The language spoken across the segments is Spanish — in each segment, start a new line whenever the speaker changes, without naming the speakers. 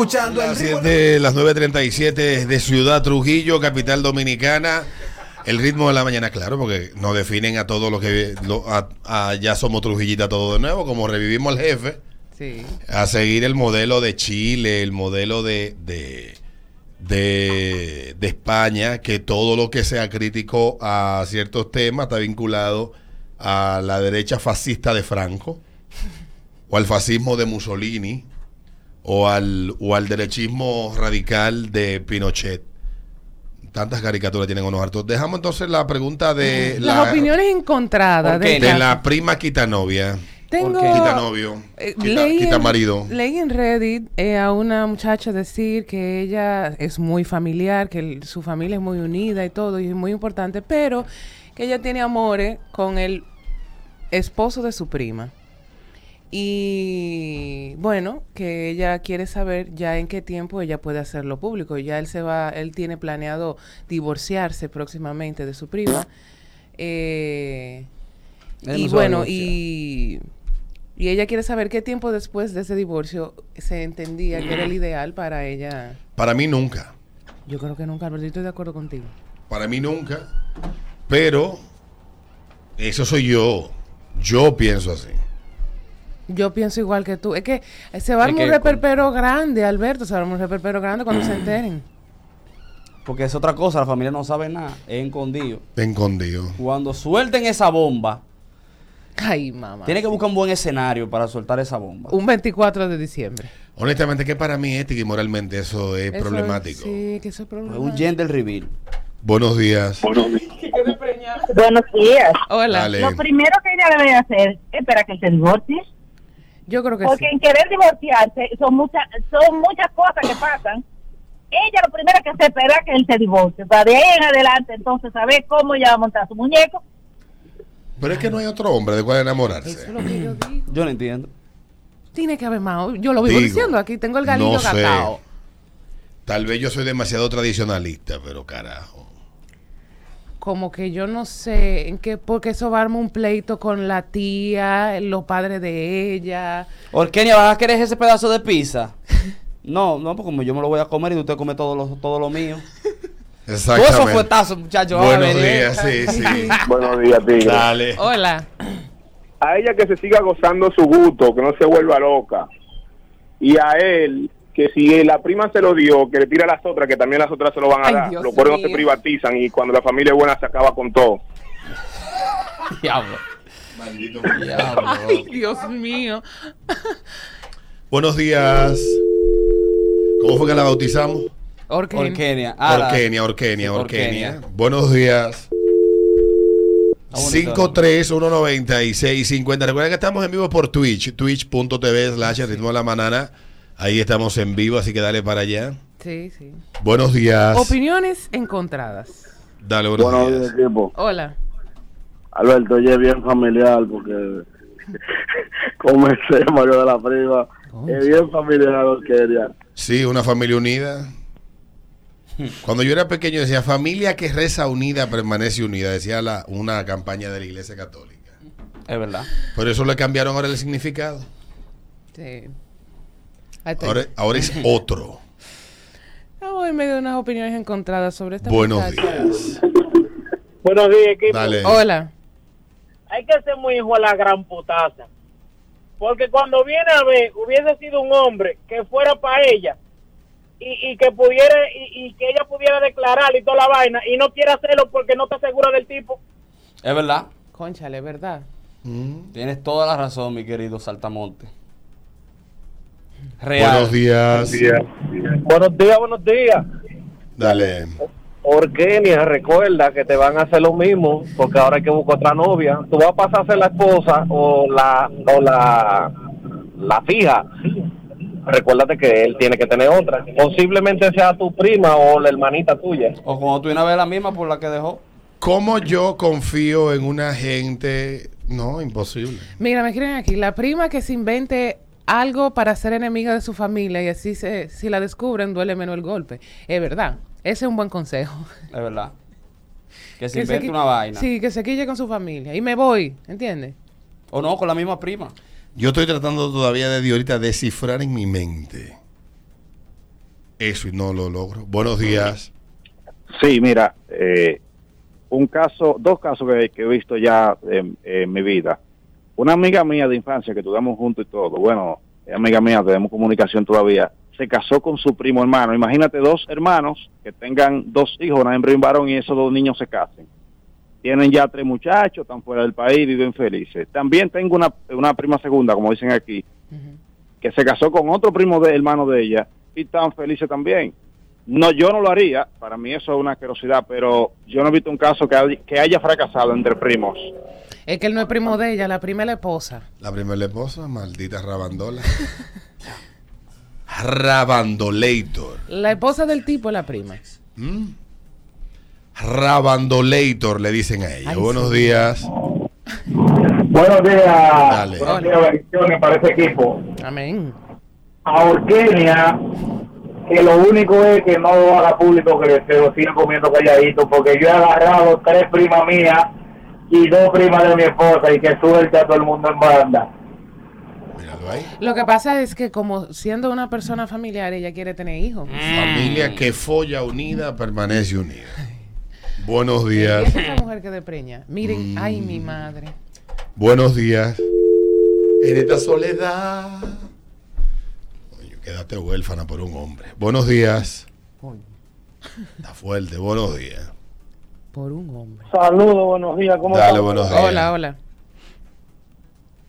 Escuchando el
Las
ritmo-
7, las 9.37 de Ciudad Trujillo, capital dominicana. El ritmo de la mañana, claro, porque nos definen a todos los que lo- a- a- ya somos Trujillita todo de nuevo, como revivimos al jefe,
Sí.
a seguir el modelo de Chile, el modelo de, de, de, de España, que todo lo que sea crítico a ciertos temas está vinculado a la derecha fascista de Franco, o al fascismo de Mussolini, o al, o al derechismo radical de Pinochet. Tantas caricaturas tienen unos hartos. Dejamos entonces la pregunta de
Las
la,
opiniones encontradas
de
caso.
la prima quitanovia.
Tengo,
¿Por qué?
Quitanovio.
eh,
Quita,
leí,
quita
en,
marido.
leí en Reddit eh, a una muchacha decir que ella es muy familiar, que el- su familia es muy unida y todo, y es muy importante, pero que ella tiene amores con el esposo de su prima. Y bueno, que ella quiere saber ya en qué tiempo ella puede hacerlo público. Ya él se va, él tiene planeado divorciarse próximamente de su prima. Eh, y
no
bueno, y, y ella quiere saber qué tiempo después de ese divorcio se entendía que era el ideal para ella.
Para mí nunca.
Yo creo que nunca, Alberto, yo estoy de acuerdo contigo.
Para mí nunca. Pero eso soy yo. Yo pienso así.
Yo pienso igual que tú. Es que se va a armar un reperpero grande, Alberto, se va a armar un reperpero grande cuando se enteren.
Porque es otra cosa, la familia no sabe nada, es escondido.
Escondido.
Cuando suelten esa bomba,
Ay, mamá.
tiene que buscar un buen escenario para soltar esa bomba.
Un 24 de diciembre.
Honestamente, que para mí ética y moralmente eso es
Eso
problemático.
Sí, que eso es problemático.
Un gender reveal.
Buenos días.
Buenos días.
Hola.
Dale.
Lo primero que ella debe hacer es esperar que se divorcie.
Yo creo que
Porque
sí.
en querer divorciarse son muchas son muchas cosas que pasan. Ella lo primero que hace es esperar que él se divorcie. Para de ahí en adelante, entonces, saber cómo ella va a montar su muñeco.
Pero es que no hay otro hombre de cual
Eso
enamorarse.
es lo que yo digo.
Yo no entiendo.
Tiene que haber más. Yo lo vivo
Digo,
diciendo. Aquí tengo el galillo
no sé. Tal vez yo soy demasiado tradicionalista, pero carajo.
Como que yo no sé en qué, porque eso va a armar un pleito con la tía, los padres de ella.
Orkenia, ¿vas a querer ese pedazo de pizza? No, no, porque como yo me lo voy a comer y usted come todo lo, todo lo mío.
Exactamente.
fuetazos, muchachos. van a
Buenos días, sí, sí.
Buenos días, Tigre.
Dale.
Hola.
A ella que se siga gozando su gusto, que no se vuelva loca. Y a él, que si la prima se lo dio, que le tira a las otras, que también las otras se lo van a
Ay,
dar.
Dios
Los cueros no se
mío.
privatizan y cuando la familia es buena se acaba con todo.
Diablo.
Maldito.
Ay, Dios mío.
Buenos días. ¿Cómo fue que la bautizamos?
Orque.
Orkenia. Ah, la-
Orkenia, Orkenia, Orkenia.
Orkenia.
Buenos días.
Está bonito,
5319650. Recuerden que estamos en vivo por Twitch, twitch.tv slash ritmo de la manana. Ahí estamos en vivo, así que dale para allá.
Sí, sí.
Buenos días.
Opiniones encontradas.
Dale, buenos
Buenos
días.
días, equipo.
Hola.
Alberto, oye, bien familiar porque comencé Mario de la Prima. Es bien familiar, quería.
Sí, una familia unida. Cuando yo era pequeño decía, familia que reza unida permanece unida, decía la, una campaña de la Iglesia Católica.
Es verdad.
Por eso le cambiaron ahora el significado.
Sí.
Ahora, ahora es otro.
Estamos en medio de unas opiniones encontradas sobre esta
Buenos
muchacha.
días.
Buenos días, equipo.
Dale.
Hola.
Hay que ser muy hijo a la gran putaza. Porque cuando viene a ver, hubiese sido un hombre que fuera para ella y, y que pudiera y, y que ella pudiera declarar y toda la vaina y no quiere hacerlo porque no está segura del tipo.
Es verdad.
Conchale, ¿verdad?
Mm.
Tienes toda la razón, mi querido Saltamonte. Real.
Buenos días.
Buenos días, buenos días.
Dale.
Orkenia, recuerda que te van a hacer lo mismo porque ahora hay que buscar otra novia. Tú vas a pasar a ser la esposa o la o la la fija. Recuérdate que él tiene que tener otra. Posiblemente sea tu prima o la hermanita tuya.
O cuando tú una vez la misma por la que dejó.
¿Cómo yo confío en una gente? No, imposible.
Mira, me escriben aquí. La prima que se invente algo para ser enemiga de su familia y así se, si la descubren duele menos el golpe. Es verdad. Ese es un buen consejo.
Es verdad. Que se
Que
invente una vaina.
Sí, que se quille con su familia. Y me voy, ¿entiendes?
O no, con la misma prima.
Yo estoy tratando todavía de ahorita descifrar en mi mente eso y no lo logro. Buenos días.
Sí, mira, eh, un caso, dos casos que, que he visto ya en, en mi vida. Una amiga mía de infancia que estudiamos juntos y todo, bueno, es amiga mía, tenemos comunicación todavía, se casó con su primo hermano. Imagínate dos hermanos que tengan dos hijos, una hembra y un varón, y esos dos niños se casen. Tienen ya tres muchachos, están fuera del país, viven felices. También tengo una, una prima segunda, como dicen aquí, que se casó con otro primo de hermano de ella y están felices también. No, yo no lo haría, para mí eso es una asquerosidad, pero yo no he visto un caso que, hay- que haya fracasado entre primos.
Es que él no es primo de ella, la prima es la esposa.
La primera esposa, maldita rabandola. Rabandolator.
La esposa del tipo es la prima.
¿Mm? Rabandolator le dicen a ella.
Ay,
Buenos
sí.
días.
Buenos días.
Dale.
Buenos días, bendiciones para ese equipo.
Amén.
A Orquenia, que lo único es que no lo haga público que se lo sigan comiendo calladito, porque yo he agarrado tres primas mías y dos primas de mi esposa y que suelta a todo el mundo en banda.
Lo que pasa es que como siendo una persona familiar, ella quiere tener hijos.
Familia que folla unida permanece unida. Buenos días.
esa es la mujer que depreña. Miren,
Mm.
ay, mi madre.
Buenos días. En esta soledad. Coño, quédate huérfana por un hombre. Buenos días. Está fuerte. Buenos días.
Por un hombre.
Saludos, buenos días. ¿Cómo
Dale,
estás?
buenos días.
Hola, hola.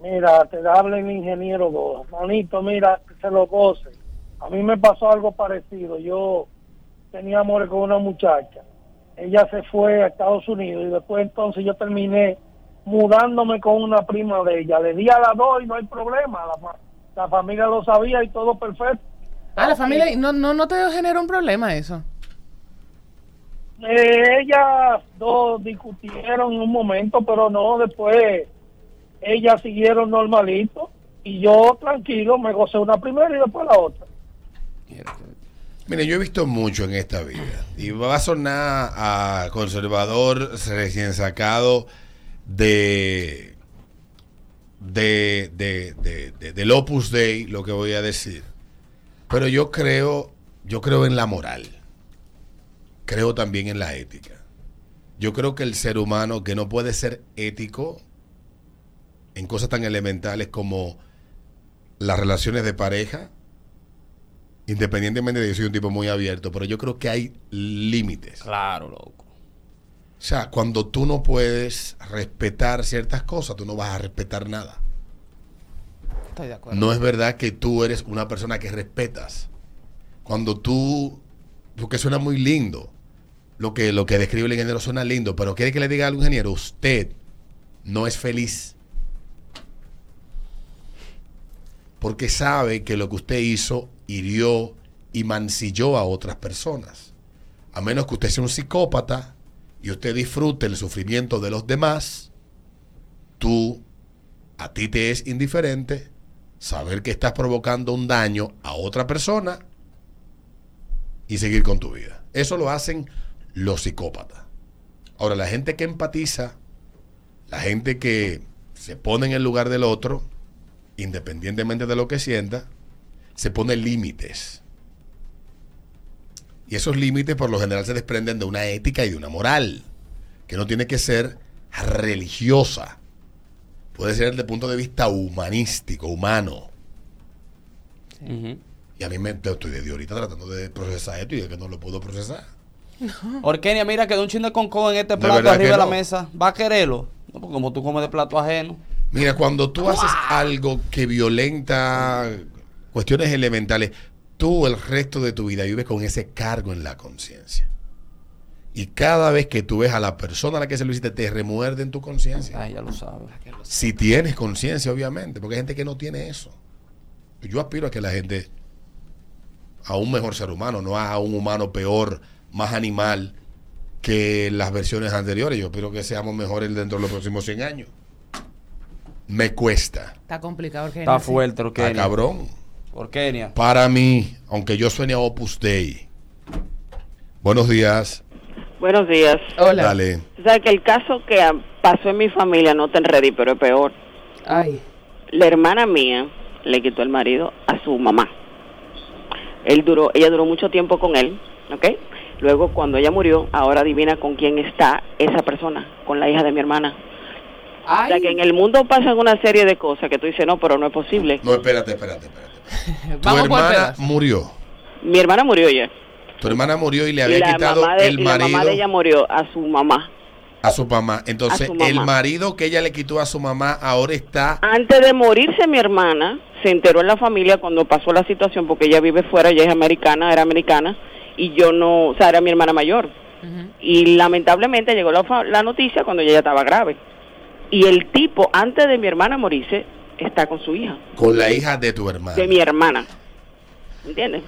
Mira, te habla el ingeniero Goa. Manito, mira, que se lo goce. A mí me pasó algo parecido. Yo tenía amores con una muchacha. Ella se fue a Estados Unidos y después entonces yo terminé mudándome con una prima de ella. Le di a las dos y no hay problema. La, fa- la familia lo sabía y todo perfecto.
Ah, la familia, no, no, no te genera un problema eso.
Eh, ellas dos discutieron un momento, pero no, después ellas siguieron normalito y yo tranquilo me gocé una primera y después la otra.
Mire, yo he visto mucho en esta vida. Y va a sonar a conservador recién sacado de, de, de- de- del Opus Dei, lo que voy a decir. Pero yo creo, yo creo en la moral. Creo también en la ética. Yo creo que el ser humano que no puede ser ético en cosas tan elementales como las relaciones de pareja, independientemente de que yo soy un tipo muy abierto, pero yo creo que hay límites.
Claro, loco.
O sea, cuando tú no puedes respetar ciertas cosas, tú no vas a respetar nada.
Estoy de acuerdo.
No es verdad que tú eres una persona que respetas. Cuando tú, porque suena muy lindo, lo que, lo que describe el ingeniero suena lindo, pero quiere que le diga al ingeniero, usted no es feliz. Porque sabe que lo que usted hizo hirió y mancilló a otras personas. A menos que usted sea un psicópata y usted disfrute el sufrimiento de los demás, tú, a ti te es indiferente saber que estás provocando un daño a otra persona y seguir con tu vida. Eso lo hacen los psicópatas. Ahora, la gente que empatiza, la gente que se pone en el lugar del otro, independientemente de lo que sienta, se pone límites. Y esos límites por lo general se desprenden de una ética y de una moral, que no tiene que ser religiosa. Puede ser desde el punto de vista humanístico, humano. Y a mí me estoy de ahorita tratando de procesar esto y es que no lo puedo procesar.
Orkenia, mira, quedó un chin de concón en este plato arriba de la
no.
mesa. ¿Va a quererlo? No, porque como tú comes de plato ajeno.
Mira, cuando tú haces algo que violenta cuestiones elementales, tú el resto de tu vida vives con ese cargo en la conciencia. Y cada vez que tú ves a la persona a la que se lo hiciste, te remuerde en tu conciencia.
Ay, ya lo sabes.
Si tienes conciencia, obviamente, porque hay gente que no tiene eso. Yo aspiro a que la gente, a un mejor ser humano, no a un humano peor, más animal que las versiones anteriores. Yo espero que seamos mejores dentro de los próximos 100 años. Me cuesta.
Está complicado. Orkenia,
Está fuerte,
Ah,
Orkenia.
cabrón.
Orkenia.
Para mí, aunque yo suene a Opus Dei. Buenos días.
Buenos días.
Hola.
Dale.
O sea, que el caso que pasó en mi familia no tan ready, pero es peor.
Ay.
La hermana mía le quitó el marido a su mamá. Él duró, ella duró mucho tiempo con él, ¿ok? Luego, cuando ella murió, ahora adivina con quién está esa persona, con la hija de mi hermana. O sea que en el mundo pasan una serie de cosas que tú dices, no, pero no es posible.
No, espérate, espérate, espérate. Tu
Vamos
hermana murió.
Mi hermana murió ya.
Tu hermana murió y le
Y
había
la,
quitado
mamá de,
el
y la mamá
marido
de ella murió a su mamá.
a su mamá. Entonces,
A su mamá.
el marido que ella le quitó a su mamá ahora está.
Antes de morirse mi hermana, se enteró en la familia cuando pasó la situación, porque ella vive fuera, ella es americana, era americana, y yo no, o sea, era mi hermana mayor. Y lamentablemente llegó la, fa- la noticia cuando ella ya estaba grave. Y el tipo, antes de mi hermana morirse, está con su hija,
Con la hija de tu hermana.
de mi hermana. ¿Entiendes?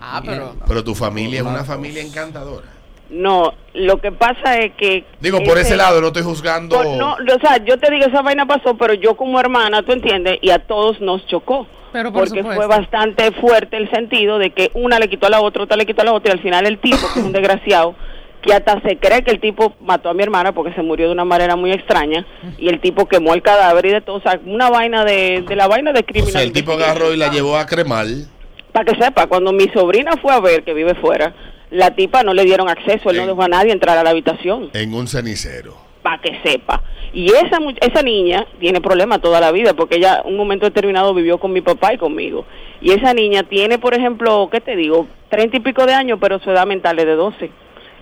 Ah, pero.
Pero tu familia es una familia encantadora.
No, lo que pasa es que...
Digo, por ese
ese-
lado, no estoy juzgando.
Por- no, o sea, yo te digo, esa vaina pasó, pero yo como hermana, tú entiendes, y a todos nos chocó.
Pero por
porque
supuesto.
fue bastante fuerte el sentido de que una le quitó a la otra, otra le quitó a la otra, y al final el tipo, que es un desgraciado, que hasta se cree que el tipo mató a mi hermana porque se murió de una manera muy extraña, y el tipo quemó el cadáver y de todo, o sea, una vaina de, de la vaina de
O
criminal.
sea, el tipo agarró y la llevó a cremar.
Para que sepa, cuando mi sobrina fue a ver, que vive fuera, la tipa no le dieron acceso, él no dejó a nadie entrar a la habitación
En un cenicero.
Para que sepa. Y esa esa niña tiene problemas toda la vida porque ella un momento determinado vivió con mi papá y conmigo. Y esa niña tiene, por ejemplo, ¿qué te digo? Treinta y pico de años, pero su edad mental es de 12.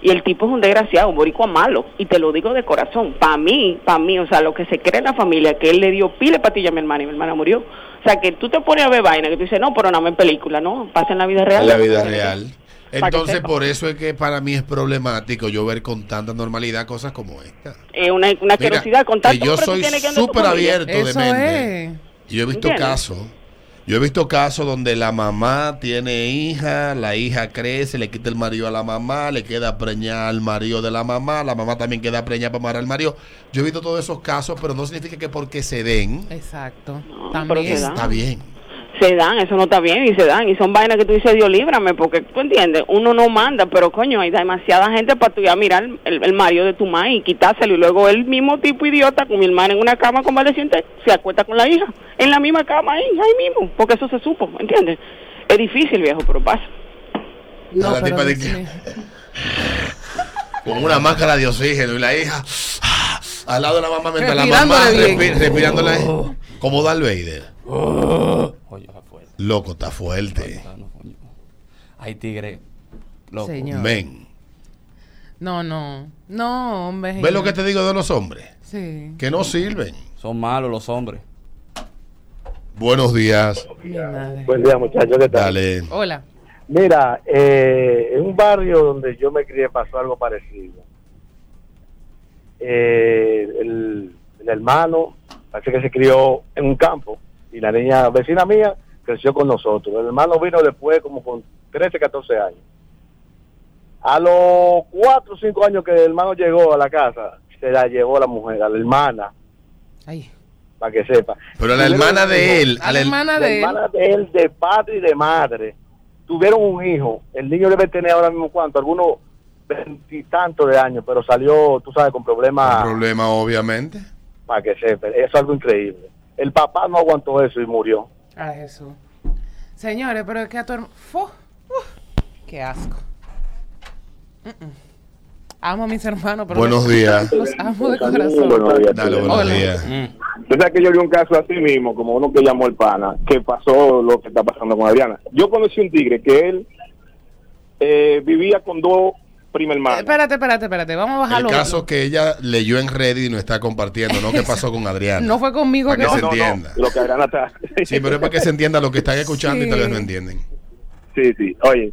Y el tipo es un desgraciado, un boricua malo. Y te lo digo de corazón. Para mí, para mí, o sea, lo que se cree en la familia, que él le dio pile patilla a mi hermana y mi hermana murió. O sea, que tú te pones a ver vaina, que tú dices, no, pero no en película, no, pasa en la vida real.
En la vida real. Entonces, por eso es que para mí es problemático yo ver con tanta normalidad cosas como esta.
Es una, una
Mira,
con tanto
que yo soy súper abierto de
Eso
mente.
es.
Y Yo he visto
¿Entiendes?
casos. Yo he visto casos donde la mamá tiene hija, la hija crece, le quita el marido a la mamá, le queda preñada al marido de la mamá, la mamá también queda preñada para amar al marido. Yo he visto todos esos casos, pero no significa que porque se den,
Exacto. También.
está bien.
Se dan, eso no está bien y se dan y son vainas que tú dices, Dios líbrame, porque tú entiendes, uno no manda, pero coño, hay demasiada gente para tú ya mirar el, el marido de tu madre y quitárselo y luego el mismo tipo idiota con mi hermana en una cama convaleciente se acuesta con la hija, en la misma cama ahí, ahí mismo, porque eso se supo, ¿entiendes? Es difícil, viejo, pero pasa.
No,
la
pero
tipa de
Dios
que-
mío.
con una máscara de oxígeno y la hija al lado de la mamá mientras la mamá respi- respirándole como Darth Vader.
Fuerte.
Loco, está fuerte.
Hay tigre. Loco.
Señor.
Ven.
No, no. No, hombre.
¿Ves lo que te digo de los hombres?
Sí.
Que no sirven.
Son malos los hombres.
Buenos días.
Buen día, muchachos. ¿Qué tal?
Dale.
Hola.
Mira, eh, en un barrio donde yo me crié pasó algo parecido. Eh, el, el hermano parece que se crió en un campo y la niña vecina mía creció con nosotros. El hermano vino después como con 13, 14 años. A los 4 o 5 años que el hermano llegó a la casa, se la llevó la mujer, a la hermana,
Ay.
para que sepa.
Pero a la hermana de él,
A la hermana de él.
hermana de él, de padre y de madre, tuvieron un hijo. El niño debe tener ahora mismo cuánto, algunos veintitantos de años, pero salió, tú sabes, con problemas,
un problema, obviamente.
para que sepa. Eso es algo increíble. El papá no aguantó eso y murió.
Ay, Jesús. Señores, pero es que a tu hermano. ¡Qué asco! Amo a mis hermanos, pero.
Buenos días.
Los amo de corazón.
Buenos días.
Dale, buenos
Hola.
días.
Mm.
Sabes que yo vi un caso así mismo, como uno que llamó el pana, que pasó lo que está pasando con Adriana. Yo conocí un tigre que él eh, vivía con dos prima
Eh,
hermanas.
Espérate, espérate, espérate. Vamos a
El
bajarlo.
caso que ella leyó en Reddit y no está compartiendo, ¿no? ¿Qué pasó con Adriana?
No fue conmigo
Para
que
que se
no, no,
entienda.
lo que Adriana está.
Sí, pero es para que se entienda lo que están escuchando y tal vez no entienden.
Sí, sí. Oye,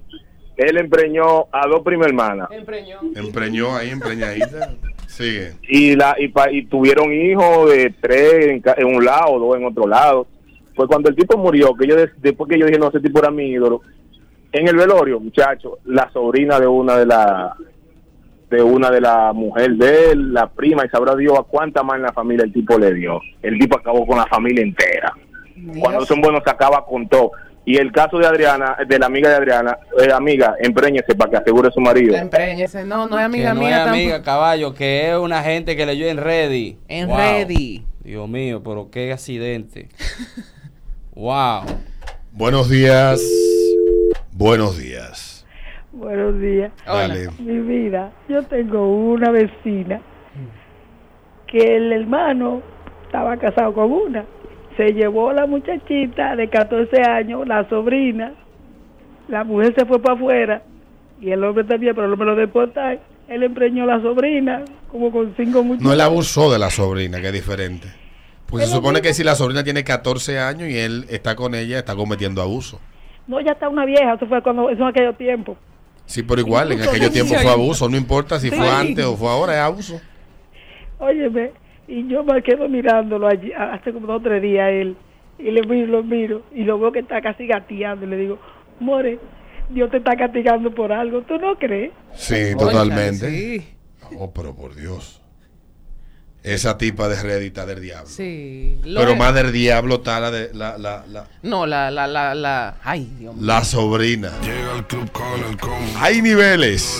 él empreñó a dos prima hermanas
Empreñó.
Empreñó ahí, empreñadita. Sigue.
y la y, pa- y tuvieron hijos de tres en, ca- en un lado, dos en otro lado. Pues cuando el tipo murió, que yo des- después que yo dije, no, ese tipo era mi ídolo, en el velorio, muchacho, la sobrina de una de la de una de la mujer de él, la prima, y sabrá Dios a cuánta más en la familia el tipo le dio. El tipo acabó con la familia entera. Cuando son buenos se acaba con todo. Y el caso de Adriana, de la amiga de Adriana, eh, amiga, empréñese para que asegure su marido.
La empreñese. No, no es amiga
que no
mía
es
tampoco.
amiga, caballo, que es una gente que leyó en Reddit.
En
Wow.
Reddit.
Dios mío, pero qué accidente. wow.
Buenos días. Buenos días.
Buenos días.
Dale.
Mi vida, yo tengo una vecina que el hermano estaba casado con una. Se llevó la muchachita de 14 años, la sobrina. La mujer se fue para afuera y el hombre también, pero el hombre lo deportaron. Él empreñó a la sobrina como con cinco muchachos.
No, él abusó de la sobrina, que es diferente. Pues se supone que si la sobrina tiene 14 años y él está con ella, está cometiendo abuso.
No, ya está una vieja, eso fue cuando, eso en aquellos tiempos.
Sí, pero igual, en aquello
sí,
tiempo
sí.
fue abuso, no importa si
Sí.
fue antes o fue ahora, es abuso.
Óyeme, y yo me quedo mirándolo allí, hace como dos o tres días él, y le miro, lo miro, y lo veo que está casi gateando, y le digo, More, Dios te está castigando por algo, ¿tú no crees?
Sí, totalmente. Oh, pero por Dios. Esa tipa de rédita del diablo.
Sí.
Pero
es-
más del diablo está la de la, la, la,
No, la, la, la, la. Ay, Dios mío.
la sobrina. Hay niveles.